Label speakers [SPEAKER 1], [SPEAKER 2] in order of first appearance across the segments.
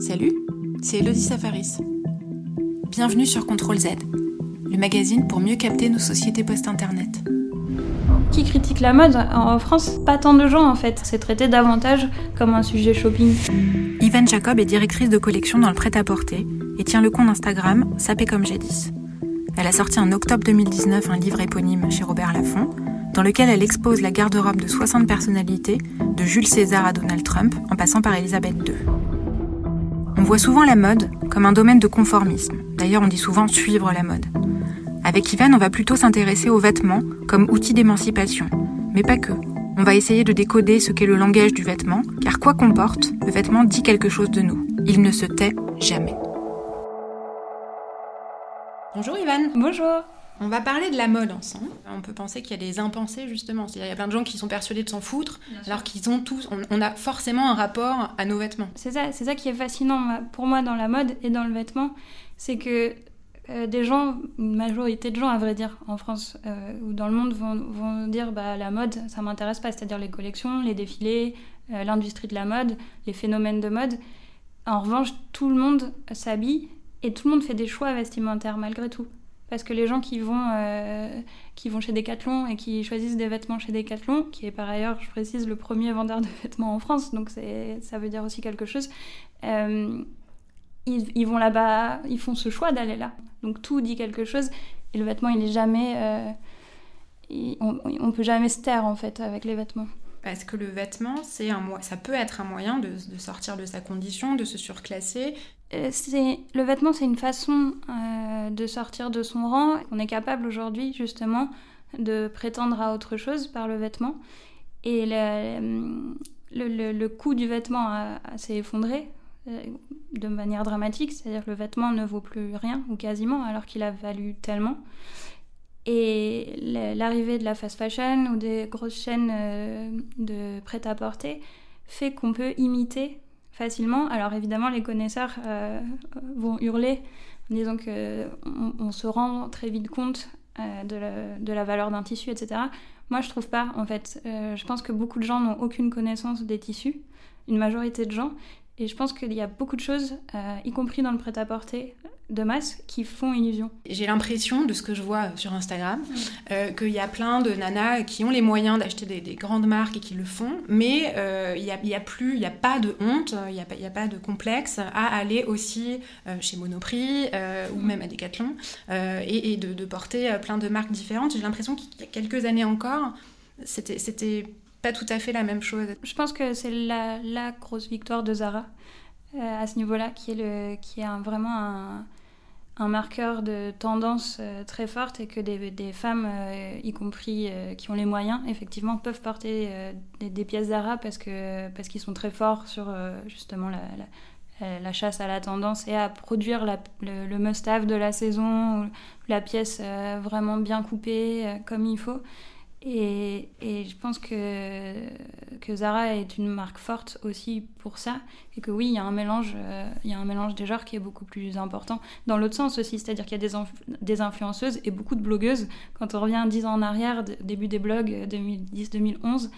[SPEAKER 1] Salut, c'est Elodie Safaris. Bienvenue sur Contrôle Z, le magazine pour mieux capter nos sociétés post-internet.
[SPEAKER 2] Qui critique la mode en France Pas tant de gens en fait. C'est traité davantage comme un sujet shopping.
[SPEAKER 1] Yvan Jacob est directrice de collection dans le prêt-à-porter et tient le compte Instagram Sapé comme G10. Elle a sorti en octobre 2019 un livre éponyme chez Robert Laffont, dans lequel elle expose la garde-robe de 60 personnalités, de Jules César à Donald Trump, en passant par Elisabeth II. On voit souvent la mode comme un domaine de conformisme. D'ailleurs, on dit souvent suivre la mode. Avec Ivan, on va plutôt s'intéresser aux vêtements comme outil d'émancipation. Mais pas que. On va essayer de décoder ce qu'est le langage du vêtement, car quoi qu'on porte, le vêtement dit quelque chose de nous. Il ne se tait jamais. Bonjour Ivan.
[SPEAKER 2] Bonjour.
[SPEAKER 1] On va parler de la mode ensemble. On peut penser qu'il y a des impensés justement. Il y a plein de gens qui sont persuadés de s'en foutre, alors qu'ils ont tous, on, a forcément un rapport à nos vêtements.
[SPEAKER 2] C'est ça, c'est ça qui est fascinant pour moi dans la mode et dans le vêtement, c'est que euh, des gens, une majorité de gens à vrai dire en France euh, ou dans le monde vont, dire bah la mode ça m'intéresse pas, c'est-à-dire les collections, les défilés, euh, l'industrie de la mode, les phénomènes de mode. En revanche, tout le monde s'habille et tout le monde fait des choix vestimentaires malgré tout parce que les gens qui vont, euh, qui vont chez Decathlon et qui choisissent des vêtements chez Decathlon, qui est par ailleurs, je précise, le premier vendeur de vêtements en France, donc ça veut dire aussi quelque chose, euh, ils, vont là-bas, ils font ce choix d'aller là. Donc tout dit quelque chose, et le vêtement, il est jamais... Euh, on, on peut jamais se taire en fait avec les vêtements.
[SPEAKER 1] Parce que le vêtement, c'est un, ça peut être un moyen de, sortir de sa condition, de se surclasser.
[SPEAKER 2] Euh, le vêtement, c'est une façon euh, de sortir de son rang. On est capable aujourd'hui, justement, de prétendre à autre chose par le vêtement. Et le, le, coût du vêtement s'est effondré euh, de manière dramatique, c'est-à-dire le vêtement ne vaut plus rien, ou quasiment, alors qu'il a valu tellement. Et l'arrivée de la fast fashion ou des grosses chaînes euh, de prêt-à-porter fait qu'on peut imiter facilement. Alors évidemment, les connaisseurs euh, vont hurler en disant qu'on on se rend très vite compte euh, de, la, de, la, valeur d'un tissu, etc. Moi, je trouve pas, en fait. je pense que beaucoup de gens n'ont aucune connaissance des tissus, une majorité de gens. Et je pense qu'il y a beaucoup de choses, y compris dans le prêt-à-porter, de masse qui font illusion.
[SPEAKER 1] J'ai l'impression, de ce que je vois sur Instagram, euh, qu'il y a plein de nanas qui ont les moyens d'acheter des, grandes marques et qui le font, mais euh, il n'y a, plus, il n'y a pas de honte, il n'y a, a, pas de complexe à aller aussi euh, chez Monoprix ou même à Decathlon et, de, porter plein de marques différentes. J'ai l'impression qu'il y a quelques années encore, c'était pas tout à fait la même chose.
[SPEAKER 2] Je pense que c'est la, la, grosse victoire de Zara à ce niveau-là, qui est, le, qui est vraiment un marqueur de tendance euh, très forte et que des, femmes, euh, y compris euh, qui ont les moyens, effectivement, peuvent porter des, pièces d'ara parce que parce qu'ils sont très forts sur justement la, chasse à la tendance et à produire le, le must-have de la saison, ou la pièce vraiment bien coupée comme il faut. Et, je pense que, que Zara est une marque forte aussi pour ça. Et que oui, il y a un mélange, euh, il y a un mélange des genres qui est beaucoup plus important. Dans l'autre sens aussi, c'est-à-dire qu'il y a des, des, influenceuses et beaucoup de blogueuses. Quand on revient dix ans en arrière, début des blogs 2010-2011,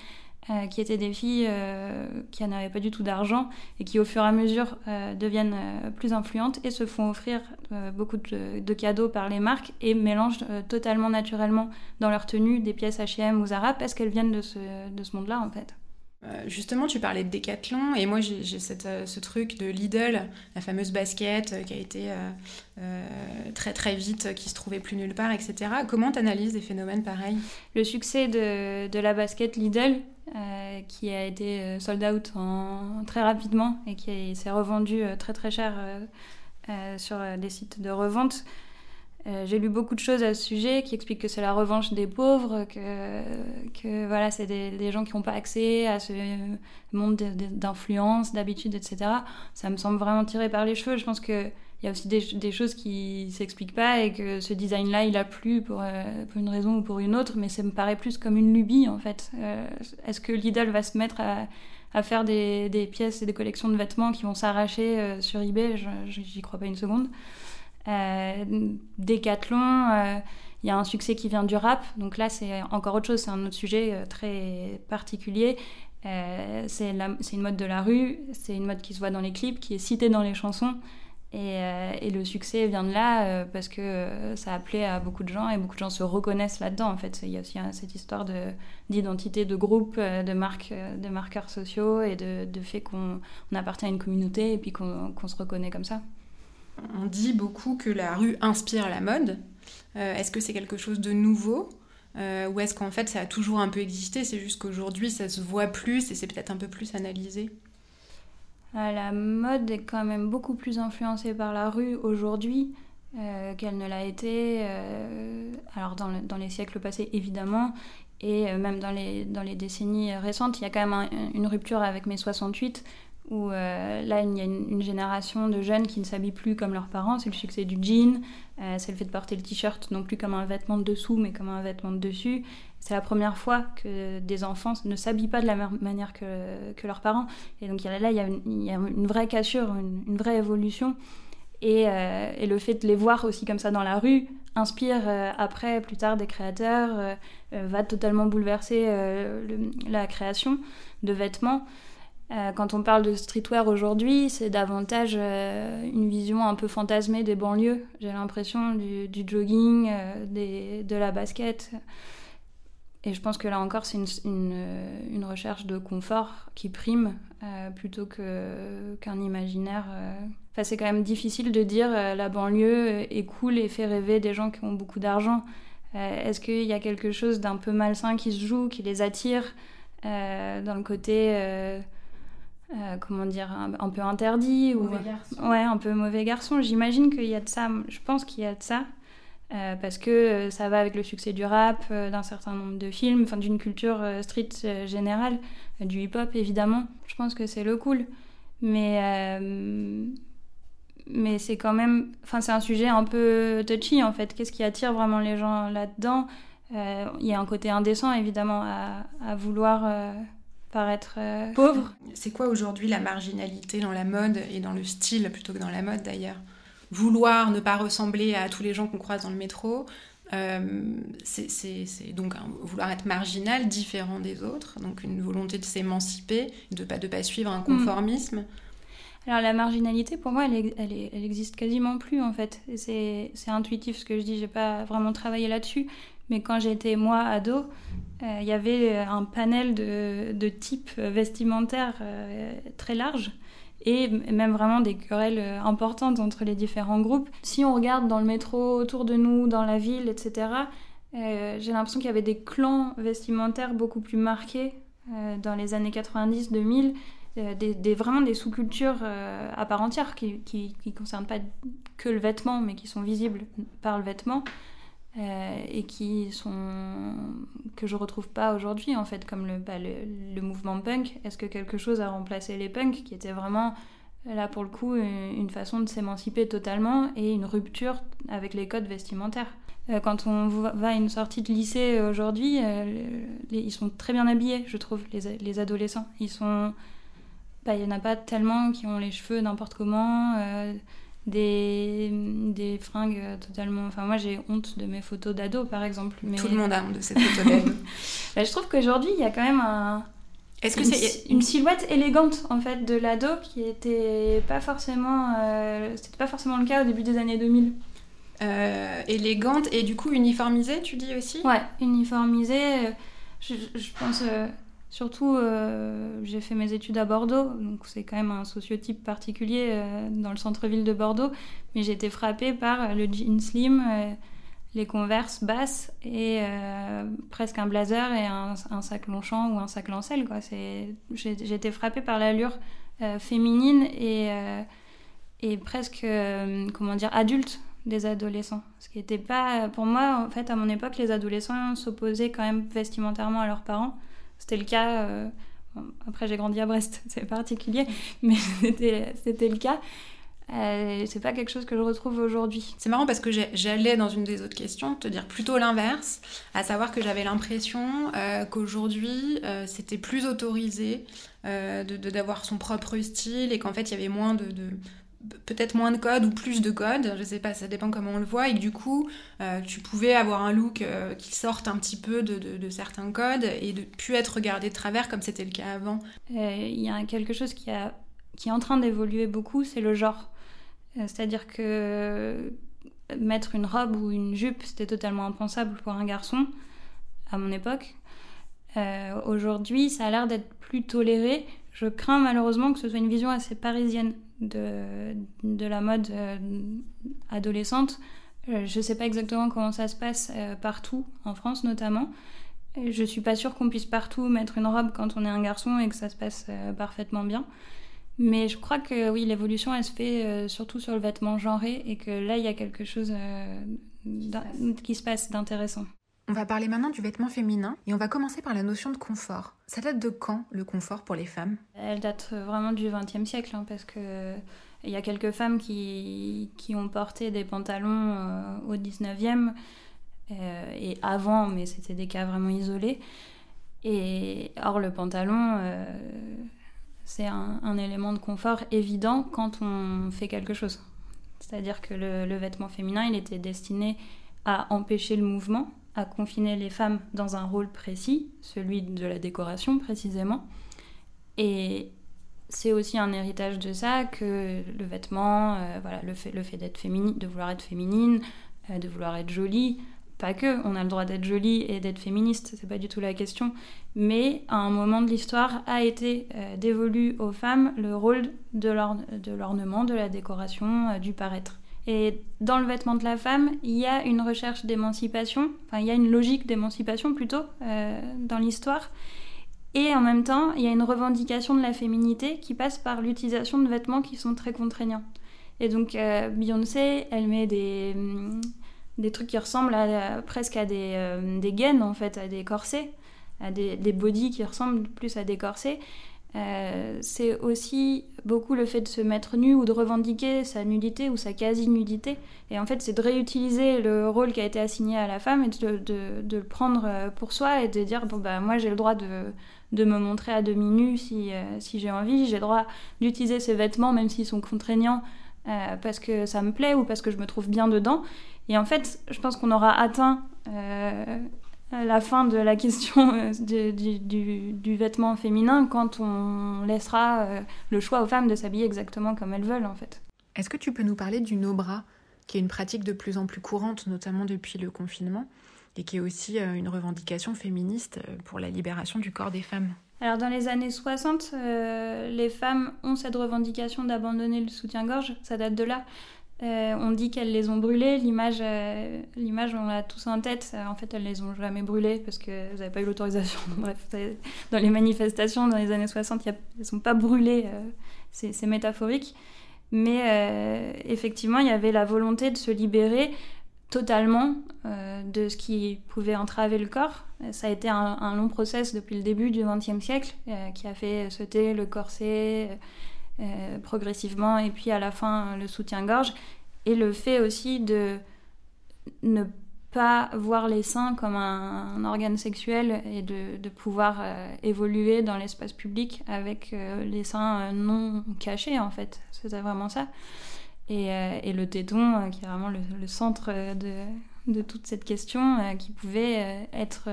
[SPEAKER 2] euh, qui étaient des filles euh, qui n'avaient pas du tout d'argent et qui au fur et à mesure euh, deviennent plus influentes et se font offrir beaucoup de, cadeaux par les marques et mélangent totalement naturellement dans leur tenue des pièces H&M ou Zara parce qu'elles viennent de ce, de ce monde-là en fait.
[SPEAKER 1] Justement, tu parlais de Decathlon et moi j'ai ce truc de Lidl, la fameuse basket qui a été très très vite, qui se trouvait plus nulle part, etc. Comment tu analyses des phénomènes pareils?
[SPEAKER 2] Le succès de, de, la basket Lidl, euh, qui a été euh, sold out très rapidement et qui s'est revendu euh, très très cher sur des sites de revente. j'ai lu beaucoup de choses à ce sujet qui expliquent que c'est la revanche des pauvres, que, voilà, c'est des, des, gens qui n'ont pas accès à ce monde d'influence, d'habitude, etc. Ça me semble vraiment tiré par les cheveux. Je pense que il y a aussi des, choses qui s'expliquent pas et que ce design-là, il a plu pour, euh, pour, une raison ou pour une autre, mais ça me paraît plus comme une lubie en fait. Euh, est-ce que Lidl va se mettre à, faire des, pièces et des collections de vêtements qui vont s'arracher euh, sur eBay? J'y crois pas une seconde. Decathlon, il y a un succès qui vient du rap, donc là c'est encore autre chose, c'est un autre sujet très particulier. c'est une mode de la rue, c'est une mode qui se voit dans les clips, qui est citée dans les chansons. Euh, et, le succès vient de là euh, parce que euh, ça a plu à beaucoup de gens et beaucoup de gens se reconnaissent là-dedans. En fait, il y a aussi cette histoire d'identité de, groupe, de, marque, de marqueurs sociaux et de, fait qu'on appartient à une communauté et puis qu'on se reconnaît comme ça.
[SPEAKER 1] On dit beaucoup que la rue inspire la mode. est-ce que c'est quelque chose de nouveau? Ou est-ce qu'en fait ça a toujours un peu existé C'est juste qu'aujourd'hui ça se voit plus et c'est peut-être un peu plus analysé?
[SPEAKER 2] La mode est quand même beaucoup plus influencée par la rue aujourd'hui euh, qu'elle ne l'a été euh, alors dans, dans, les siècles passés évidemment et même dans les, dans les décennies récentes. Il y a quand même une rupture avec mai 68 où là il y a une, génération de jeunes qui ne s'habillent plus comme leurs parents c'est le succès du jean c'est le fait de porter le t-shirt non plus comme un vêtement de dessous mais comme un vêtement de dessus c'est la première fois que des enfants ne s'habillent pas de la même manière que, leurs parents. Et donc là, il y a une, une vraie cassure, une, vraie évolution. Et, euh, et, le fait de les voir aussi comme ça dans la rue inspire euh, après, plus tard, des créateurs, euh, va totalement bouleverser la création de vêtements. Quand on parle de streetwear aujourd'hui, c'est davantage une vision un peu fantasmée des banlieues. J'ai l'impression du, jogging, des, de la basket. Et je pense que là encore, c'est une, recherche de confort qui prime euh, plutôt qu'un imaginaire. Euh. Enfin, c'est quand même difficile de dire euh, la banlieue est cool et fait rêver des gens qui ont beaucoup d'argent. Est-ce qu'il y a quelque chose d'un peu malsain qui se joue, qui les attire dans le côté, comment dire, un, peu interdit
[SPEAKER 1] mauvais ou garçon.
[SPEAKER 2] ouais, un peu mauvais garçon. J'imagine qu'il y a de ça. Je pense qu'il y a de ça. Euh, parce que euh, ça va avec le succès du rap, euh, d'un certain nombre de films, enfin d'une culture street générale, du hip-hop évidemment. Je pense que c'est le cool. Mais, mais c'est quand même. Enfin, c'est un sujet un peu touchy en fait. Qu'est-ce qui attire vraiment les gens là-dedans? Il y a un côté indécent évidemment à, à vouloir paraître pauvre.
[SPEAKER 1] C'est quoi aujourd'hui la marginalité dans la mode et dans le style plutôt que dans la mode d'ailleurs? Vouloir ne pas ressembler à tous les gens qu'on croise dans le métro. Euh, c'est donc vouloir être marginal, différent des autres, donc une volonté de s'émanciper, de ne pas, de pas suivre un conformisme.
[SPEAKER 2] Alors la marginalité, pour moi, elle, elle, elle existe quasiment plus en fait. C'est intuitif ce que je dis, j'ai pas vraiment travaillé là-dessus. Mais quand j'étais moi ado, euh, il y avait un panel de, types vestimentaires euh, très large et même vraiment des querelles euh, importantes entre les différents groupes. Si on regarde dans le métro, autour de nous, dans la ville, etc., euh, j'ai l'impression qu'il y avait des clans vestimentaires beaucoup plus marqués euh, dans les années 90-2000, des, vraiment des sous-cultures à part entière qui ne concernent pas que le vêtement, mais qui sont visibles par le vêtement. Euh, et qui sont que je retrouve pas aujourd'hui en fait comme le, bah, le, mouvement punk. Est-ce que quelque chose a remplacé les punks qui étaient vraiment là pour le coup une façon de s'émanciper totalement et une rupture avec les codes vestimentaires. Euh, quand on va à une sortie de lycée aujourd'hui euh, ils sont très bien habillés je trouve les, les adolescents. Ils sont bah, il y en a pas tellement qui ont les cheveux n'importe comment des, des fringues totalement. Enfin, moi j'ai honte de mes photos d'ado par exemple.
[SPEAKER 1] Mais... Tout le monde a honte de ses photos d'ado.
[SPEAKER 2] Bah, je trouve qu'aujourd'hui il y a quand même un. Est-ce que c'est une silhouette élégante en fait de l'ado qui était pas forcément, euh, c'était pas forcément le cas au début des années 2000.
[SPEAKER 1] Euh, élégante et du coup uniformisée, tu dis aussi?
[SPEAKER 2] Ouais, uniformisée. Je, je pense euh, Surtout, euh, j'ai fait mes études à Bordeaux, donc c'est quand même un sociotype particulier euh, dans le centre-ville de Bordeaux, mais j'ai été frappée par le jean slim, euh, les converses basses et presque un blazer et un, sac Longchamp ou un sac Lancel. J'ai été frappée par l'allure féminine et, et presque, comment dire, adulte des adolescents. Ce qui n'était pas, pour moi, en fait, à mon époque, les adolescents s'opposaient quand même vestimentairement à leurs parents. C'était le cas. Euh, après, j'ai grandi à Brest, c'est particulier, mais c'était le cas. Euh, c'est pas quelque chose que je retrouve aujourd'hui.
[SPEAKER 1] C'est marrant parce que j'allais dans une des autres questions te dire plutôt l'inverse, à savoir que j'avais l'impression euh, qu'aujourd'hui c'était plus autorisé d'avoir son propre style et qu'en fait il y avait moins de, peut-être moins de code ou plus de code, je sais pas, ça dépend comment on le voit, et que du coup, euh, tu pouvais avoir un look euh, qui sorte un petit peu de, certains codes et de plus être regardé de travers comme c'était le cas avant.
[SPEAKER 2] Il y a quelque chose qui est en train d'évoluer beaucoup, c'est le genre. C'est-à-dire que mettre une robe ou une jupe, c'était totalement impensable pour un garçon à mon époque. Aujourd'hui, ça a l'air d'être plus toléré. Je crains malheureusement que ce soit une vision assez parisienne de, de la mode euh, adolescente. Euh, je ne sais pas exactement comment ça se passe euh, partout, en France notamment. Je suis pas sûre qu'on puisse partout mettre une robe quand on est un garçon et que ça se passe parfaitement bien. Mais je crois que oui, l'évolution, elle se fait surtout sur le vêtement genré et que là, il y a quelque chose qui se passe d'intéressant.
[SPEAKER 1] On va parler maintenant du vêtement féminin et on va commencer par la notion de confort. Ça date de quand le confort pour les femmes?
[SPEAKER 2] Elle date vraiment du XXe siècle hein, parce que il y a quelques femmes qui, qui ont porté des pantalons euh, au XIXe euh, et avant, mais c'était des cas vraiment isolés. Et or le pantalon, euh, c'est un, élément de confort évident quand on fait quelque chose. C'est-à-dire que le vêtement féminin, il était destiné à empêcher le mouvement à confiner les femmes dans un rôle précis, celui de la décoration précisément. Et c'est aussi un héritage de ça que le vêtement, euh, voilà, le fait, d'être féminine, de vouloir être féminine, euh, de vouloir être jolie. Pas que, on a le droit d'être jolie et d'être féministe, c'est pas du tout la question. Mais à un moment de l'histoire a été euh, dévolu aux femmes le rôle de l'ornement, de la décoration, du paraître. Et dans le vêtement de la femme, il y a une recherche d'émancipation, enfin il y a une logique d'émancipation plutôt euh, dans l'histoire. Et en même temps, il y a une revendication de la féminité qui passe par l'utilisation de vêtements qui sont très contraignants. Et donc euh, Beyoncé, elle met des, mm, des trucs qui ressemblent presque à des, euh, des gaines en fait, à des corsets, à des, des qui ressemblent plus à des corsets. Euh, c'est aussi beaucoup le fait de se mettre nu ou de revendiquer sa nudité ou sa quasi-nudité. Et en fait, c'est de réutiliser le rôle qui a été assigné à la femme et de, le prendre euh, pour soi et de dire bon, bah, moi j'ai le droit de, de, me montrer à demi nu si, euh, si j'ai envie, j'ai le droit d'utiliser ces vêtements même s'ils sont contraignants parce que ça me plaît ou parce que je me trouve bien dedans. Et en fait, je pense qu'on aura atteint la fin de la question euh, du, vêtement féminin quand on laissera euh, le choix aux femmes de s'habiller exactement comme elles veulent en fait.
[SPEAKER 1] Est-ce que tu peux nous parler du no-bras, qui est une pratique de plus en plus courante, notamment depuis le confinement, et qui est aussi euh, une revendication féministe pour la libération du corps des femmes?
[SPEAKER 2] Alors dans les années 60, les femmes ont cette revendication d'abandonner le soutien-gorge, ça date de là. Euh, on dit qu'elles les ont brûlées. L'image, euh, on l'a tous en tête. En fait, elles les ont jamais brûlées parce qu'elles n'avaient pas eu l'autorisation. Dans les manifestations dans les années 60, elles ne sont pas brûlées. Euh, c'est, métaphorique. Mais effectivement, il y avait la volonté de se libérer totalement de ce qui pouvait entraver le corps. Ça a été un, long process depuis le début du XXe siècle qui a fait sauter le corset euh, progressivement, et puis à la fin le soutien-gorge, et le fait aussi de ne pas voir les seins comme un, organe sexuel et de, pouvoir euh, évoluer dans l'espace public avec euh, les seins non cachés en fait. C'était vraiment ça. Et, et, le téton, qui est vraiment le, centre de, de, toute cette question, qui pouvait être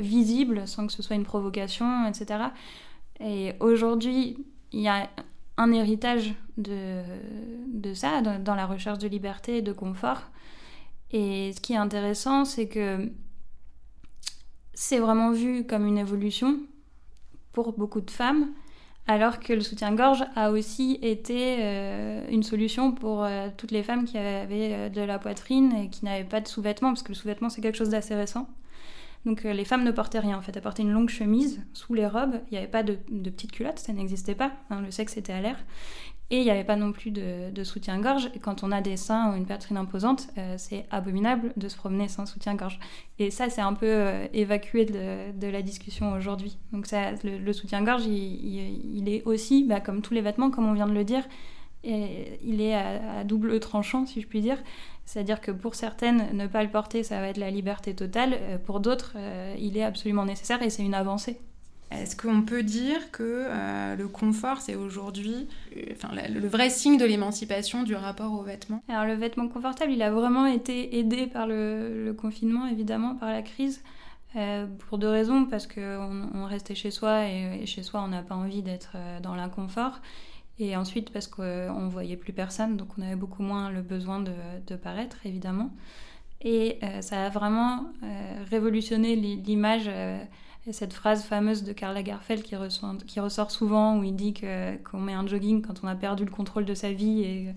[SPEAKER 2] visible sans que ce soit une provocation, etc. Et aujourd'hui, il y a un héritage de, ça, dans la recherche de liberté et de confort. Et ce qui est intéressant, c'est que c'est vraiment vu comme une évolution pour beaucoup de femmes, alors que le soutien-gorge a aussi été euh, une solution pour euh, toutes les femmes qui avaient euh, de la poitrine et qui n'avaient pas de sous-vêtements, parce que le sous-vêtement c'est quelque chose d'assez récent. Donc euh, les femmes ne portaient rien en fait, elles portaient une longue chemise sous les robes, il n'y avait pas de, petites culottes, ça n'existait pas, hein, le sexe était à l'air. Et il n'y avait pas non plus de, soutien-gorge. Quand on a des seins ou une poitrine imposante, euh, c'est abominable de se promener sans soutien-gorge. Et ça, c'est un peu euh, évacué de, la discussion aujourd'hui. Donc ça, le, soutien-gorge, il, est aussi, bah, comme tous les vêtements, comme on vient de le dire, et il est à, double tranchant, si je puis dire. C'est-à-dire que pour certaines, ne pas le porter, ça va être la liberté totale. Euh, pour d'autres, euh, il est absolument nécessaire et c'est une avancée.
[SPEAKER 1] Est-ce qu'on peut dire que euh, le confort, c'est aujourd'hui enfin, le, vrai signe de l'émancipation du rapport aux vêtements?
[SPEAKER 2] Alors le vêtement confortable, il a vraiment été aidé par le, confinement, évidemment, par la crise. Euh, pour deux raisons, parce qu'on on restait chez soi et, chez soi on n'a pas envie d'être dans l'inconfort. Et ensuite parce qu'on ne voyait plus personne, donc on avait beaucoup moins le besoin de, paraître, évidemment. Et ça a vraiment révolutionné l'image cette phrase fameuse de Karl Lagerfeld qui, qui ressort souvent où il dit qu'on met un jogging quand on a perdu le contrôle de sa vie et,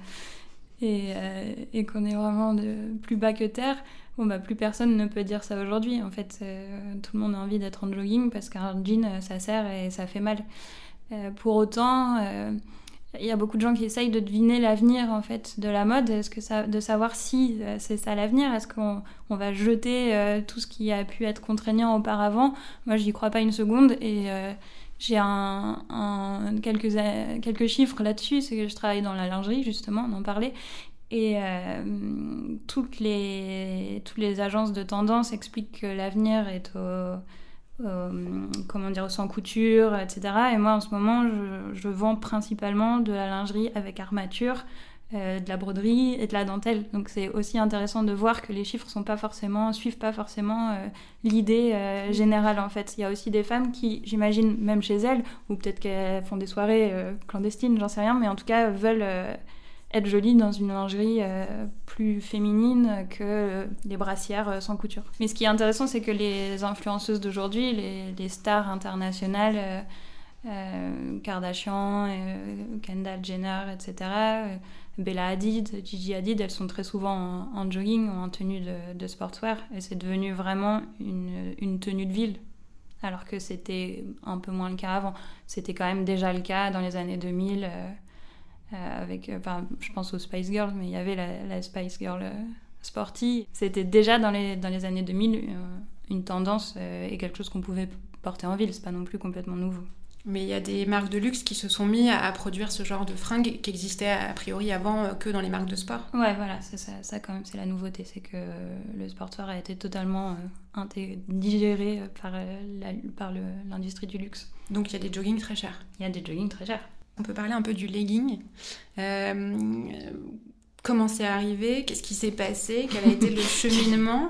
[SPEAKER 2] et, euh, qu'on est vraiment plus bas que terre. Bon, bah, plus personne ne peut dire ça aujourd'hui. En fait, euh, tout le monde a envie d'être en jogging parce qu'un jean, ça sert et ça fait mal. Euh, pour autant, il y a beaucoup de gens qui essayent de deviner l'avenir en fait de la mode. De savoir si euh, c'est ça l'avenir? Est-ce qu'on on va jeter euh, tout ce qui a pu être contraignant auparavant? Moi, je n'y crois pas une seconde et euh, j'ai quelques chiffres là-dessus. C'est que je travaille dans la lingerie justement, on en parlait. Et toutes, les, toutes les agences de tendance expliquent que l'avenir est au euh, comment dire, sans couture, etc. Et moi, en ce moment, je, vends principalement de la lingerie avec armature, euh, de la broderie et de la dentelle. Donc c'est aussi intéressant de voir que les chiffres sont pas forcément, suivent pas forcément euh, l'idée générale en fait. Il y a aussi des femmes qui, j'imagine, même chez elles, ou peut-être qu'elles font des soirées clandestines, j'en sais rien, mais en tout cas veulent être jolie dans une lingerie euh, plus féminine que les brassières euh, sans couture. Mais ce qui est intéressant, c'est que les influenceuses d'aujourd'hui, les, stars internationales, euh, Kardashian, Kendall Jenner, etc., Bella Hadid, Gigi Hadid, elles sont très souvent en, jogging ou en tenue de, sportswear. Et c'est devenu vraiment une tenue de ville alors que c'était un peu moins le cas avant. C'était quand même déjà le cas dans les années 2000. Euh, avec, euh, enfin, je pense aux Spice Girls, mais il y avait la, Spice Girl euh, sporty. C'était déjà dans les, dans les années 2000 une tendance et quelque chose qu'on pouvait porter en ville. C'est pas non plus complètement nouveau.
[SPEAKER 1] Mais il y a des marques de luxe qui se sont mis à, produire ce genre de fringues qui existaient a priori avant que dans les marques de sport.
[SPEAKER 2] Ouais, voilà, c'est ça, ça quand même, c'est la nouveauté, c'est que le sportswear a été totalement digéré par, par l'industrie du luxe.
[SPEAKER 1] Donc il y a des joggings très chers.
[SPEAKER 2] Il y a des joggings très chers.
[SPEAKER 1] On peut parler un peu du legging. Euh, comment c'est arrivé? Qu'est-ce qui s'est passé? Quel a été le cheminement?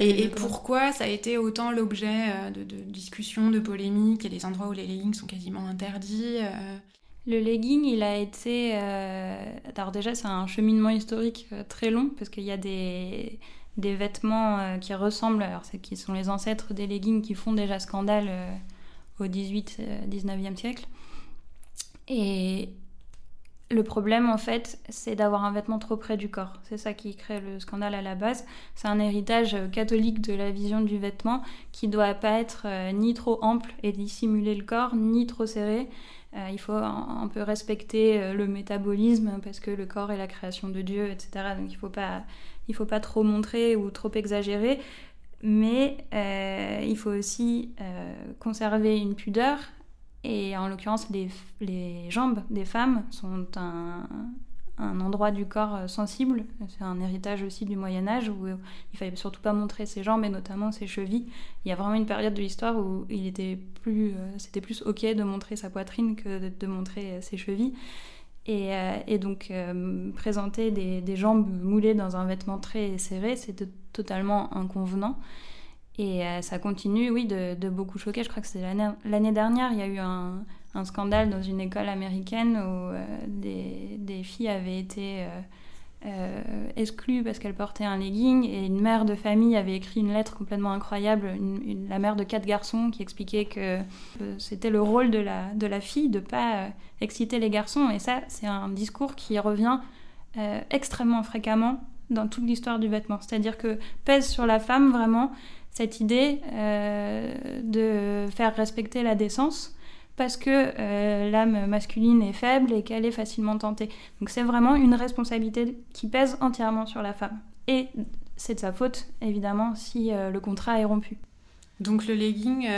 [SPEAKER 1] Et, pourquoi ça a été autant l'objet euh, de, discussions, de polémiques? Il y a des endroits où les leggings sont quasiment interdits. Euh.
[SPEAKER 2] Le legging, il a été... Alors déjà, c'est un cheminement historique très long parce qu'il y a des des vêtements qui ressemblent, alors c'est qui sont les ancêtres des leggings qui font déjà scandale au 18-19e siècle. Et le problème, en fait, c'est d'avoir un vêtement trop près du corps. C'est ça qui crée le scandale à la base. C'est un héritage catholique de la vision du vêtement qui doit pas être euh, ni trop ample et dissimuler le corps, ni trop serré. Euh, il faut un, peu respecter euh, le métabolisme parce que le corps est la création de Dieu, etc. Donc il faut pas, faut pas trop montrer ou trop exagérer. Mais il faut aussi conserver une pudeur et en l'occurrence, les, jambes des femmes sont un, endroit du corps euh, sensible. C'est un héritage aussi du Moyen Âge où il fallait surtout pas montrer ses jambes et notamment ses chevilles. Il y a vraiment une période de l'histoire où il était plus, euh, c'était plus ok de montrer sa poitrine que de, montrer euh, ses chevilles. Et, et donc présenter des, des, jambes moulées dans un vêtement très serré, c'était totalement inconvenant. Et euh, ça continue, oui, de, beaucoup choquer. Je crois que c'est l'année dernière, il y a eu un, scandale dans une école américaine où euh, des, filles avaient été euh, exclues parce qu'elles portaient un legging et une mère de famille avait écrit une lettre complètement incroyable, la mère de quatre garçons qui expliquait que c'était le rôle de la, de la fille de ne pas exciter les garçons. Et ça, c'est un discours qui revient extrêmement fréquemment dans toute l'histoire du vêtement. C'est-à-dire que pèse sur la femme vraiment cette idée euh, de faire respecter la décence parce que euh, l'âme masculine est faible et qu'elle est facilement tentée. Donc c'est vraiment une responsabilité qui pèse entièrement sur la femme. Et c'est de sa faute, évidemment, si euh, le contrat est rompu.
[SPEAKER 1] Donc le legging,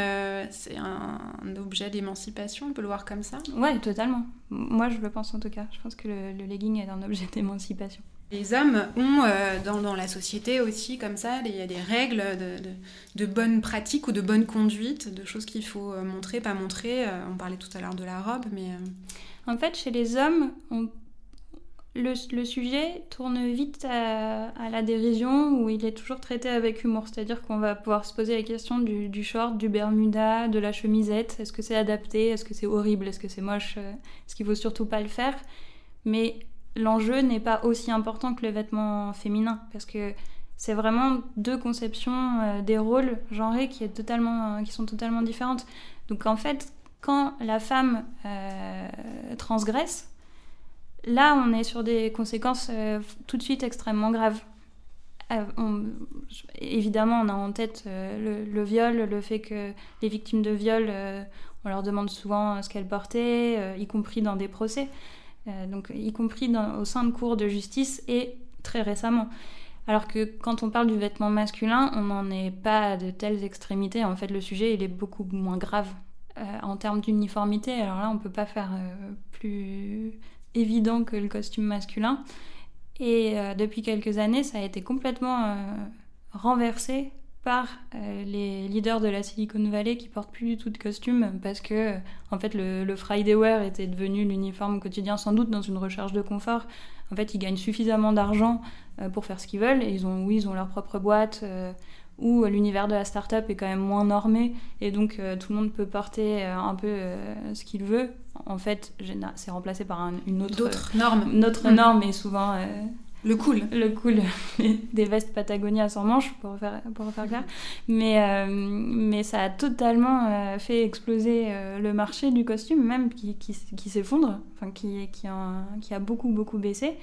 [SPEAKER 1] c'est un, objet d'émancipation, on peut le voir comme ça?
[SPEAKER 2] Ouais, totalement. Moi, je le pense en tout cas. Je pense que le, le legging est un objet d'émancipation.
[SPEAKER 1] Les hommes ont euh, dans, la société aussi, comme ça, il y a des règles de, bonne pratique ou de bonne conduite, de choses qu'il faut montrer, pas montrer. on parlait tout à l'heure de la robe, mais...
[SPEAKER 2] En fait, chez les hommes, le, sujet tourne vite à, la dérision où il est toujours traité avec humour. C'est-à-dire qu'on va pouvoir se poser la question du, short, du bermuda, de la chemisette. Est-ce que c'est adapté? Est-ce que c'est horrible? Est-ce que c'est moche? Est-ce qu'il faut surtout pas le faire? Mais l'enjeu n'est pas aussi important que le vêtement féminin parce que c'est vraiment deux conceptions euh, des rôles genrés qui, est totalement, qui sont totalement différentes. Donc en fait, quand la femme euh, transgresse, Là, on est sur des conséquences euh, tout de suite extrêmement graves. Évidemment, on a en tête le, viol, le fait que les victimes de viol, on leur demande souvent ce qu'elles portaient, y compris dans des procès, donc y compris au sein de cours de justice et très récemment. Alors que quand on parle du vêtement masculin, on n'en est pas à de telles extrémités. En fait, le sujet, il est beaucoup moins grave. en termes d'uniformité, alors là, on ne peut pas faire plus évident que le costume masculin. Et euh, depuis quelques années, ça a été complètement euh, renversé par euh, les leaders de la Silicon Valley qui portent plus du tout de costume parce que en fait le, le Friday Wear était devenu l'uniforme quotidien sans doute dans une recherche de confort. En fait, ils gagnent suffisamment d'argent pour faire ce qu'ils veulent et ils ont oui, ils ont leur propre boîte où l'univers de la start-up est quand même moins normé et donc euh, tout le monde peut porter euh, un peu euh, ce qu'il veut. En fait, c'est remplacé par une autre
[SPEAKER 1] norme.
[SPEAKER 2] Une autre
[SPEAKER 1] mm.
[SPEAKER 2] norme et souvent
[SPEAKER 1] le cool.
[SPEAKER 2] Le cool. Des vestes Patagonia sans manches, pour faire, pour faire clair. Mais, mais ça a totalement fait exploser le marché du costume, même qui, qui, qui s'effondre, enfin, qui, qui, a, beaucoup, beaucoup baissé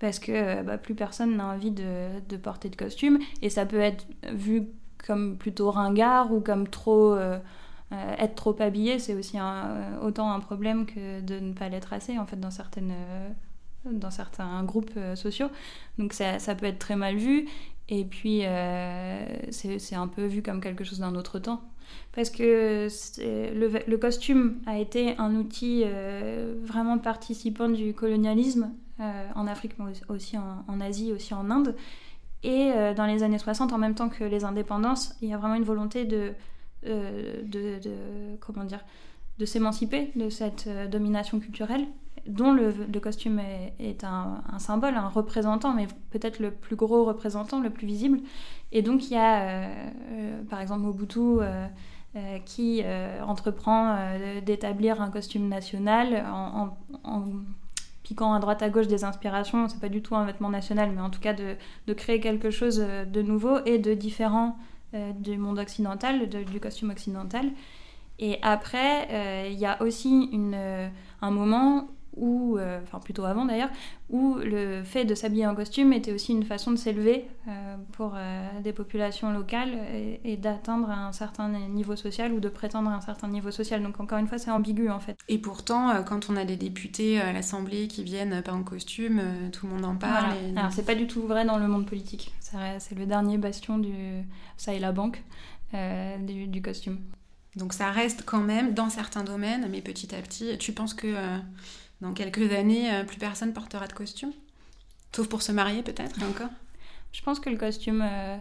[SPEAKER 2] parce que euh, bah, plus personne n'a envie de, porter de costume et ça peut être vu comme plutôt ringard ou comme trop euh, euh, être trop habillé c'est aussi autant un problème que de ne pas l'être assez en fait dans certaines dans certains groupes sociaux. Donc ça, ça, peut être très mal vu. Et puis c'est un peu vu comme quelque chose d'un autre temps. Parce que le, costume a été un outil vraiment participant du colonialisme euh, en Afrique, mais aussi en, Asie, aussi en Inde. Et euh, dans les années 60, en même temps que les indépendances, il y a vraiment une volonté de, euh, de, comment dire, de s'émanciper de cette domination culturelle, dont le, costume est, un, symbole, un représentant, mais peut-être le plus gros représentant, le plus visible. Et donc il y a, par exemple, Mobutu. qui entreprend d'établir un costume national en, piquant à droite à gauche des inspirations, c'est pas du tout un vêtement national, mais en tout cas de, créer quelque chose euh, de nouveau et de différent euh, du monde occidental, du costume occidental. Et après, euh, il y a aussi une, un moment ou euh, enfin plutôt avant d'ailleurs, où le fait de s'habiller en costume était aussi une façon de s'élever euh, pour euh, des populations locales et, d'atteindre un certain niveau social ou de prétendre un certain niveau social. Donc encore une fois, c'est ambigu en fait.
[SPEAKER 1] Et pourtant, quand on a des députés à l'Assemblée qui viennent pas en costume, tout le monde en parle.
[SPEAKER 2] Alors c'est pas du tout vrai dans le monde politique. C'est le dernier bastion du ça et la banque du, du costume.
[SPEAKER 1] Donc ça reste quand même dans certains domaines, mais petit à petit, tu penses que dans quelques années, euh, plus personne portera de costume? Sauf pour se marier peut-être, encore?
[SPEAKER 2] Je pense que le costume euh,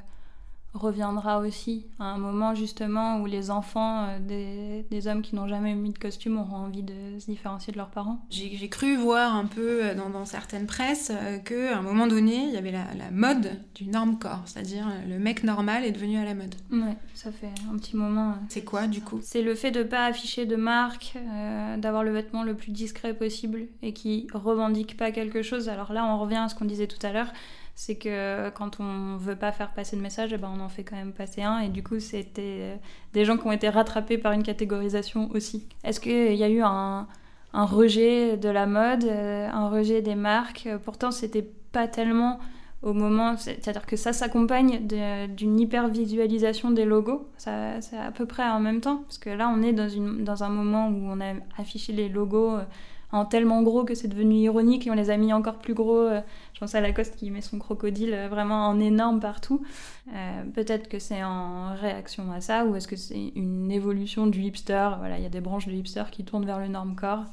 [SPEAKER 2] reviendra aussi à un moment justement où les enfants euh, des, hommes qui n'ont jamais mis de costume auront envie de se différencier de leurs parents.
[SPEAKER 1] J'ai cru voir un peu euh, dans, certaines presses euh, qu'à un moment donné, il y avait la, mode du norme corps, c'est-à-dire le mec normal est devenu à la mode.
[SPEAKER 2] Ouais, ça fait un petit moment.
[SPEAKER 1] C'est quoi du coup?
[SPEAKER 2] C'est le fait de ne pas afficher de marque, d'avoir le vêtement le plus discret possible et qui revendique pas quelque chose. Alors là, on revient à ce qu'on disait tout à l'heure c'est que quand on veut pas faire passer de message, eh ben on en fait quand même passer un. Et du coup, c'était des gens qui ont été rattrapés par une catégorisation aussi. Est-ce qu'il y a eu un, rejet de la mode, euh, un rejet des marques? Pourtant, c'était pas tellement au moment, c'est-à-dire que ça s'accompagne d'une hyper visualisation des logos, c'est à peu près en même temps, parce que là on est dans un moment où on a affiché les logos euh, en tellement gros que c'est devenu ironique et on les a mis encore plus gros. Euh, je pense à Lacoste qui met son crocodile euh, vraiment en énorme partout. Euh, peut-être que c'est en réaction à ça ou est-ce que c'est une évolution du hipster? Voilà, il y a des branches de hipster qui tournent vers le normcore.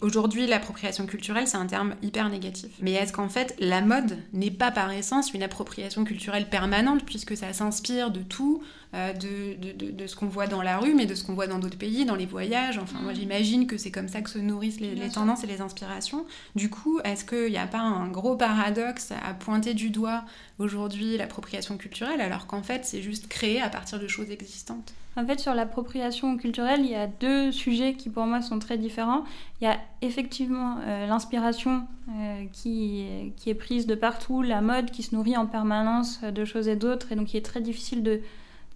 [SPEAKER 1] Aujourd'hui, l'appropriation culturelle, c'est un terme hyper négatif. Mais est-ce qu'en fait, la mode n'est pas par essence une appropriation culturelle permanente, puisque ça s'inspire de tout, euh, de, ce qu'on voit dans la rue, mais de ce qu'on voit dans d'autres pays, dans les voyages? Enfin, moi, mm. j'imagine que c'est comme ça que se nourrissent les, tendances et les inspirations. Du coup, est-ce qu'il n'y a pas un gros paradoxe à pointer du doigt aujourd'hui l'appropriation culturelle, alors qu'en fait, c'est juste créé à partir de choses existantes?
[SPEAKER 2] En fait, sur l'appropriation culturelle, il y a deux sujets qui pour moi sont très différents. Il y a effectivement euh, l'inspiration euh, qui, est prise de partout, la mode qui se nourrit en permanence de choses et d'autres, et donc il est très difficile de,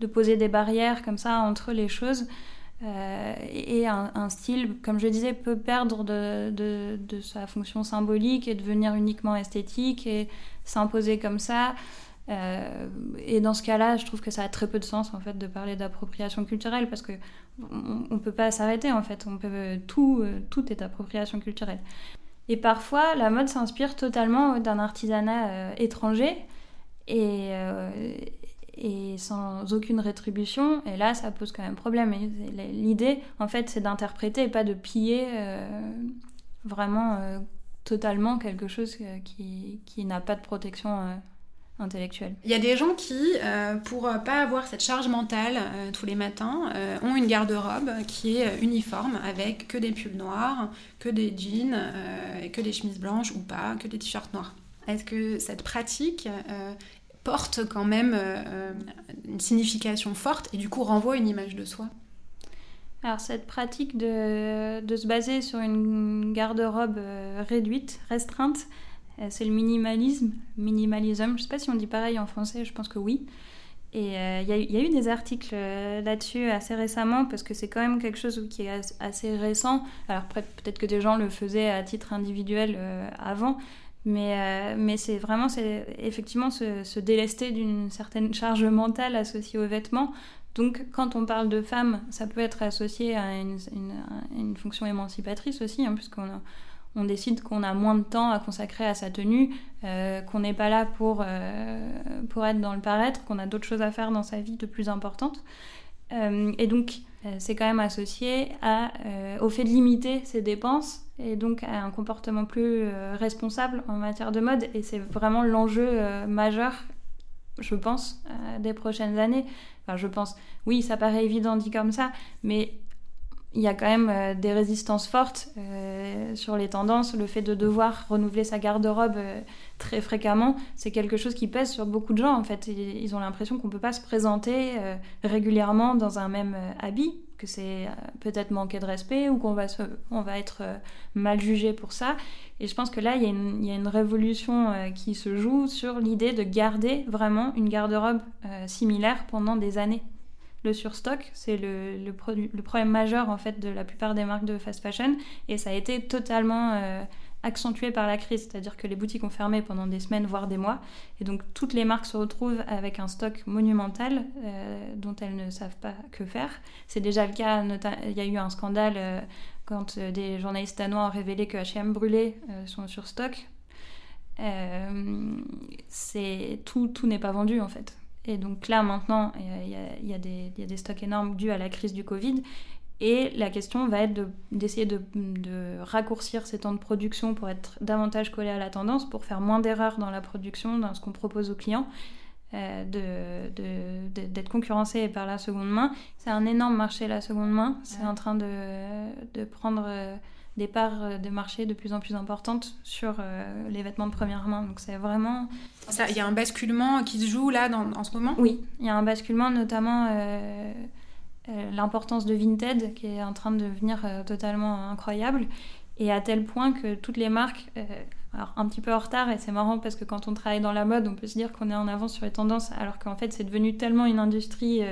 [SPEAKER 2] de poser des barrières comme ça entre les choses. Euh, et un, style, comme je disais, peut perdre de, sa fonction symbolique et devenir uniquement esthétique et s'imposer comme ça. Euh, et dans ce cas-là, je trouve que ça a très peu de sens en fait de parler d'appropriation culturelle parce que on, peut pas s'arrêter en fait. Peut tout, euh, tout est appropriation culturelle. Et parfois, la mode s'inspire totalement d'un artisanat euh, étranger et, sans aucune rétribution. Et là, ça pose quand même problème. L'idée, en fait, c'est d'interpréter et pas de piller vraiment totalement quelque chose qui n'a pas de protection intellectuelle.
[SPEAKER 1] Il y a des gens qui, euh, pour pas avoir cette charge mentale euh, tous les matins, euh, ont une garde-robe qui est uniforme avec que des pulls noirs, que des jeans, que des chemises blanches ou pas, que des t-shirts noirs. Est-ce que cette pratique porte quand même une signification forte et du coup renvoie une image de soi?
[SPEAKER 2] Alors cette pratique de, de se baser sur une garde-robe réduite, restreinte, euh, c'est le minimalisme, minimalisme. Je sais pas si on dit pareil en français, je pense que oui. Et euh, il y, a eu des articles euh, là-dessus assez récemment parce que c'est quand même quelque chose qui est assez récent. Alors peut-être que des gens le faisaient à titre individuel avant, mais, c'est vraiment effectivement se, délester d'une certaine charge mentale associée aux vêtements. Donc quand on parle de femmes, ça peut être associé à une, une, fonction émancipatrice aussi, hein, puisqu'on a on décide qu'on a moins de temps à consacrer à sa tenue, euh, qu'on n'est pas là pour, euh, pour être dans le paraître, qu'on a d'autres choses à faire dans sa vie de plus importantes. Euh, et donc, c'est quand même associé au fait de limiter ses dépenses et donc à un comportement plus responsable en matière de mode. Et c'est vraiment l'enjeu majeur, je pense, des prochaines années. Enfin, je pense, oui, ça paraît évident dit comme ça, mais il y a quand même euh, des résistances fortes euh, sur les tendances. Le fait de devoir renouveler sa garde-robe euh, très fréquemment, c'est quelque chose qui pèse sur beaucoup de gens. En fait, ils ont l'impression qu'on ne peut pas se présenter régulièrement dans un même habit, que c'est peut-être manquer de respect ou qu'on va, être mal jugé pour ça. Et je pense que là, il y a une révolution qui se joue sur l'idée de garder vraiment une garde-robe similaire pendant des années le surstock, c'est le, problème majeur en fait de la plupart des marques de fast fashion et ça a été totalement euh, accentué par la crise, c'est-à-dire que les boutiques ont fermé pendant des semaines voire des mois et donc toutes les marques se retrouvent avec un stock monumental euh, dont elles ne savent pas que faire. C'est déjà le cas, il y a eu un scandale euh, quand des journalistes danois ont révélé que H&M brûlait son surstock. c'est tout, tout n'est pas vendu en fait. Et donc là, maintenant, il y, a, des stocks énormes dus à la crise du Covid. Et la question va être d'essayer de, raccourcir ces temps de production pour être davantage collé à la tendance, pour faire moins d'erreurs dans la production, dans ce qu'on propose aux clients, euh, d'être concurrencé par la seconde main. C'est un énorme marché, la seconde main. C'est en train de, prendre... Des parts euh, de marché de plus en plus importantes sur euh, les vêtements de première main. Donc c'est vraiment...
[SPEAKER 1] Il y a un basculement qui se joue là dans, en ce moment?
[SPEAKER 2] Oui, il y a un basculement notamment euh, l'importance de Vinted qui est en train de devenir totalement incroyable et à tel point que toutes les marques... alors un petit peu en retard et c'est marrant parce que quand on travaille dans la mode, on peut se dire qu'on est en avance sur les tendances alors qu'en fait c'est devenu tellement une industrie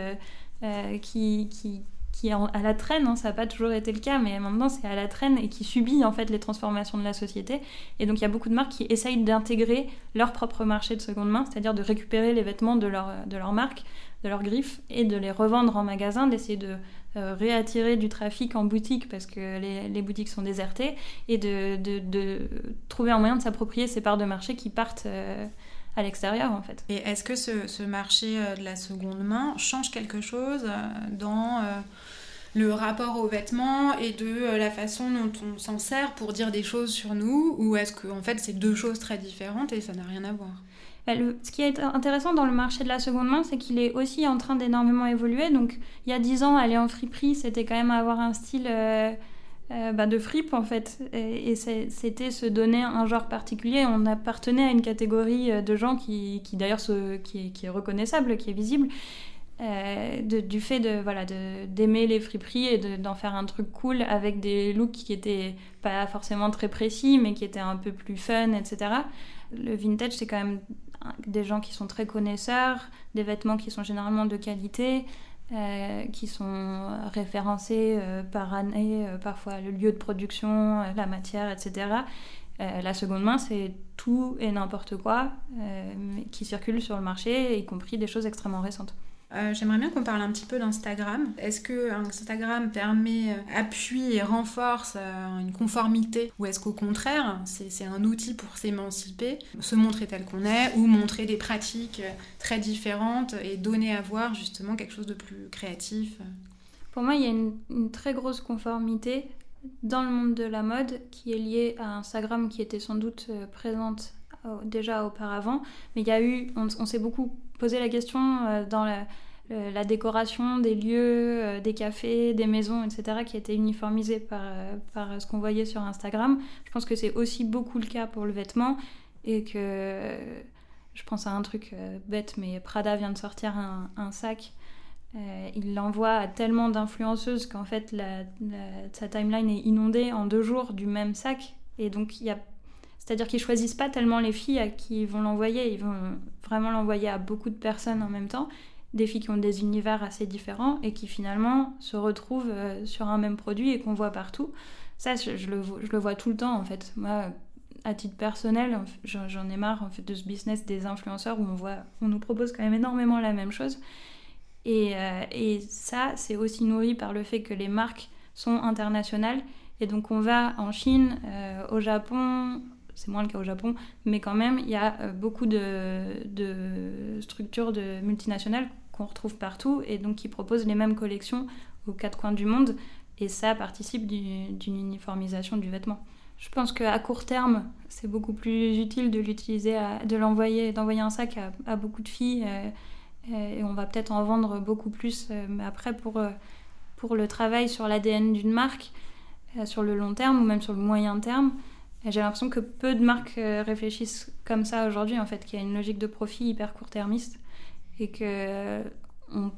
[SPEAKER 2] qui, qui, qui est à la traîne, hein, ça n'a pas toujours été le cas, mais maintenant c'est à la traîne et qui subit en fait les transformations de la société. Et donc il y a beaucoup de marques qui essayent d'intégrer leur propre marché de seconde main, c'est-à-dire de récupérer les vêtements de leur, de leur marque, de leur griffe, et de les revendre en magasin, d'essayer de euh, réattirer du trafic en boutique parce que les, boutiques sont désertées, et de, de, de, trouver un moyen de s'approprier ces parts de marché qui partent... Euh, à l'extérieur en fait.
[SPEAKER 1] Et est-ce que ce, ce, marché euh, de la seconde main change quelque chose dans le rapport aux vêtements et de la façon dont on s'en sert pour dire des choses sur nous Ou est-ce que en fait c'est deux choses très différentes et ça n'a rien à voir?
[SPEAKER 2] Bah, ce qui est intéressant dans le marché de la seconde main, c'est qu'il est aussi en train d'énormément évoluer. Donc, il y a dix ans, aller en friperie, c'était quand même avoir un style euh, euh, bah, de fripe, en fait. Et, c'était se donner un genre particulier. On appartenait à une catégorie euh, de gens qui, qui d'ailleurs, qui, qui, est reconnaissable, qui est visible. du fait de voilà d'aimer les friperies et d'en faire un truc cool avec des looks qui étaient pas forcément très précis mais qui étaient un peu plus fun etc le vintage c'est quand même des gens qui sont très connaisseurs, des vêtements qui sont généralement de qualité, euh, qui sont référencés euh, par année, euh, parfois le lieu de production, la matière, etc. la seconde main, c'est tout et n'importe quoi qui circule sur le marché, y compris des choses extrêmement récentes.
[SPEAKER 1] Euh, j'aimerais bien qu'on parle un petit peu d'Instagram. Est-ce que Instagram permet, euh, appuie et renforce euh, une conformité? Ou est-ce qu'au contraire, c'est un outil pour s'émanciper, se montrer tel qu'on est ou montrer des pratiques très différentes et donner à voir justement quelque chose de plus créatif?
[SPEAKER 2] Pour moi, il y a une, une très grosse conformité dans le monde de la mode qui est liée à Instagram qui était sans doute présente déjà auparavant, mais il y a eu, on, s'est beaucoup posé la question euh, dans la, décoration des lieux, euh, des cafés, des maisons, etc., qui étaient uniformisée par, euh, par ce qu'on voyait sur Instagram. Je pense que c'est aussi beaucoup le cas pour le vêtement et que je pense à un truc bête, mais Prada vient de sortir un, sac. il l'envoie à tellement d'influenceuses qu'en fait sa timeline est inondée en deux jours du même sac. Et donc il y a c'est-à-dire qu'ils choisissent pas tellement les filles à qui ils vont l'envoyer, ils vont vraiment l'envoyer à beaucoup de personnes en même temps, des filles qui ont des univers assez différents et qui finalement se retrouvent euh, sur un même produit et qu'on voit partout. Ça, je, le, vois tout le temps en fait. Moi, à titre personnel, j'en ai marre en fait de ce business des influenceurs où on voit, on nous propose quand même énormément la même chose. Et, euh, ça, c'est aussi nourri par le fait que les marques sont internationales. Et donc on va en Chine, euh, au Japon, c'est moins le cas au Japon, mais quand même, il y a euh, beaucoup de, structures de multinationales qu'on retrouve partout et donc qui proposent les mêmes collections aux quatre coins du monde et ça participe d'une uniformisation du vêtement. Je pense qu'à court terme, c'est beaucoup plus utile de l'utiliser, de l'envoyer, d'envoyer un sac à, beaucoup de filles euh, euh, et on va peut-être en vendre beaucoup plus. Mais après, pour, pour le travail sur l'ADN d'une marque, sur le long terme ou même sur le moyen terme, j'ai l'impression que peu de marques euh, réfléchissent comme ça aujourd'hui, en fait, qu'il y a une logique de profit hyper court-termiste et que euh, on,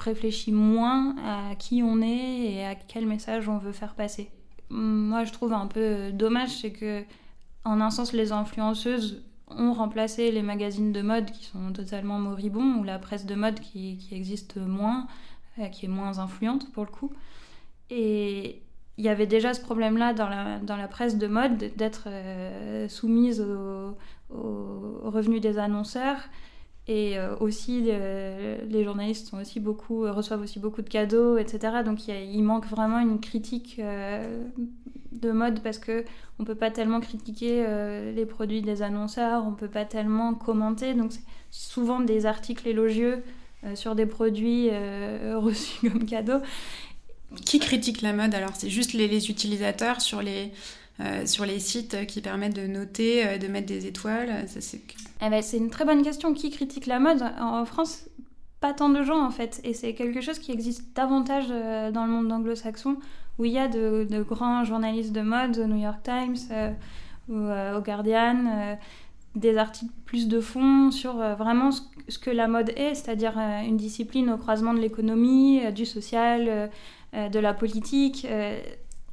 [SPEAKER 2] réfléchit moins à qui on est et à quel message on veut faire passer. Moi, je trouve un peu dommage, c'est que, en un sens, les influenceuses ont remplacé les magazines de mode qui sont totalement moribonds ou la presse de mode qui, qui existe moins, euh, qui est moins influente pour le coup. Et, il y avait déjà ce problème-là dans la, presse de mode d'être euh, soumise aux au revenus des annonceurs. Et euh, aussi, les journalistes sont aussi beaucoup, reçoivent aussi beaucoup de cadeaux, etc. Donc il, manque vraiment une critique euh, de mode parce que on peut pas tellement critiquer les produits des annonceurs, on peut pas tellement commenter. Donc c'est souvent des articles élogieux sur des produits reçus comme cadeaux.
[SPEAKER 1] Qui critique la mode alors C'est juste les, utilisateurs sur les, euh, sur les sites qui permettent de noter, euh, de mettre des étoiles
[SPEAKER 2] eh ben, C'est une très bonne question. Qui critique la mode? En France, pas tant de gens en fait. Et c'est quelque chose qui existe davantage euh, dans le monde anglo-saxon, où il y a de, grands journalistes de mode, au New York Times au Guardian des articles plus de fond sur vraiment ce, que la mode est, c'est-à-dire une discipline au croisement de l'économie, du social, euh, de la politique. Euh,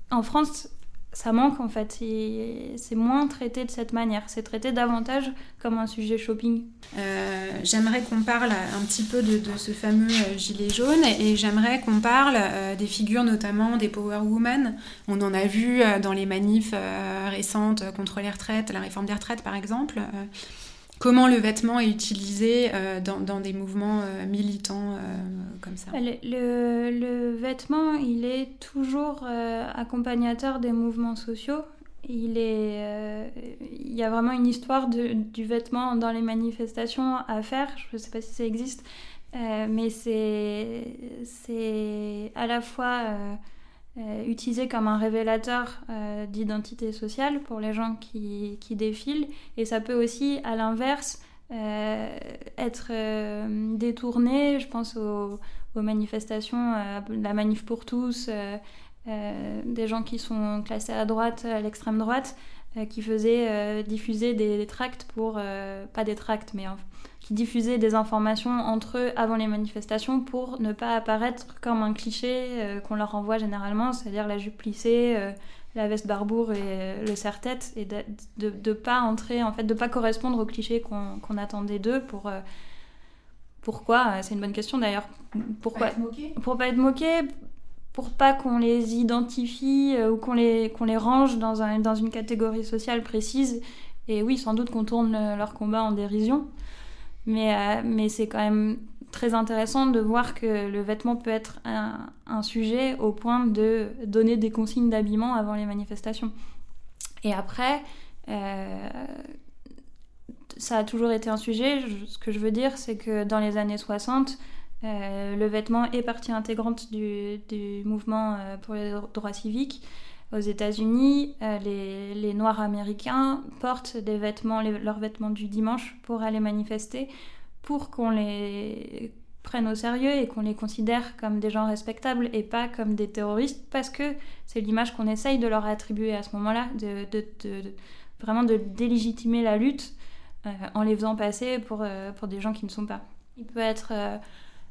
[SPEAKER 2] en France, ça manque en fait. C'est moins traité de cette manière. C'est traité davantage comme un sujet shopping.
[SPEAKER 1] Euh, j'aimerais qu'on parle un petit peu de, ce fameux gilet jaune et j'aimerais qu'on parle des figures notamment des Power Women. On en a vu dans les manifs récentes contre les retraites, la réforme des retraites par exemple comment le vêtement est utilisé euh, dans, des mouvements euh, militants euh, comme ça
[SPEAKER 2] le, vêtement, il est toujours accompagnateur des mouvements sociaux. Il, est, il y a vraiment une histoire du vêtement dans les manifestations à faire. Je ne sais pas si ça existe, mais c'est à la fois utilisé comme un révélateur d'identité sociale pour les gens qui, qui, défilent, et ça peut aussi, à l'inverse, être détourné. Je pense aux, aux manifestations, la manif pour tous, des gens qui sont classés à droite, à l'extrême droite. Euh, qui faisait euh, diffuser des, tracts pour, euh, pas des tracts, mais qui diffusait des informations entre eux avant les manifestations pour ne pas apparaître comme un cliché qu'on leur envoie généralement, c'est-à-dire la jupe plissée, la veste barbour et le serre-tête, et de, de, pas entrer, en fait, de pas correspondre au cliché qu'on attendait d'eux pour. pourquoi C'est une bonne question d'ailleurs. Pourquoi Pour pas être moqué, pour pas qu'on les identifie euh, ou qu'on les, qu'on les range dans, un, dans une catégorie sociale précise. Et oui, sans doute qu'on tourne leur combat en dérision. Mais, euh, mais c'est quand même très intéressant de voir que le vêtement peut être un, sujet au point de donner des consignes d'habillement avant les manifestations. Et après, euh, ça a toujours été un sujet. ce que je veux dire, c'est que dans les années 60, euh, le vêtement est partie intégrante du, mouvement pour les droits civiques. Aux États-Unis, euh, les, Noirs américains portent leurs vêtements du dimanche pour aller manifester, pour qu'on les prenne au sérieux et qu'on les considère comme des gens respectables et pas comme des terroristes, parce que c'est l'image qu'on essaye de leur attribuer à ce moment-là, vraiment de délégitimer la lutte en les faisant passer pour, pour des gens qui ne sont pas. Il peut être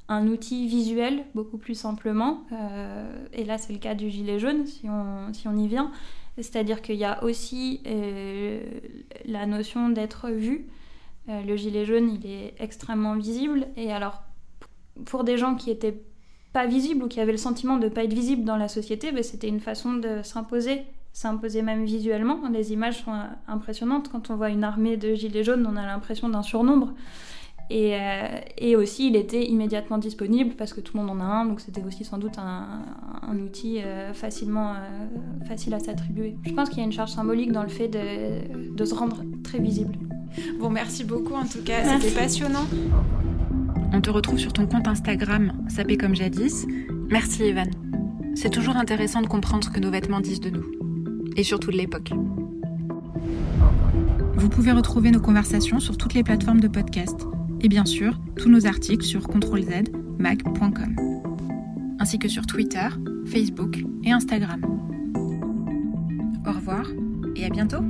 [SPEAKER 2] un outil visuel beaucoup plus simplement. Euh, et là, c'est le cas du gilet jaune, si on, si on y vient. C'est-à-dire qu'il y a aussi euh, la notion d'être vu. Euh, le gilet jaune, il est extrêmement visible. Et alors, pour des gens qui étaient pas visibles ou qui avaient le sentiment de ne pas être visibles dans la société, ben, c'était une façon de s'imposer, s'imposer même visuellement. Les images sont impressionnantes. Quand on voit une armée de gilets jaunes, on a l'impression d'un surnombre. Et, euh, et, aussi, il était immédiatement disponible parce que tout le monde en a un, donc c'était aussi sans doute un, un outil euh, facilement euh, facile à s'attribuer. Je pense qu'il y a une charge symbolique dans le fait de, de, se rendre très visible.
[SPEAKER 3] Bon, merci beaucoup en tout cas, c'était passionnant.
[SPEAKER 1] On te retrouve sur ton compte Instagram, sapé comme jadis. Merci Evan. C'est toujours intéressant de comprendre ce que nos vêtements disent de nous, et surtout de l'époque. Vous pouvez retrouver nos conversations sur toutes les plateformes de podcast et bien sûr tous nos articles sur ctrlzmag.com, ainsi que sur Twitter, Facebook et Instagram. Au revoir et à bientôt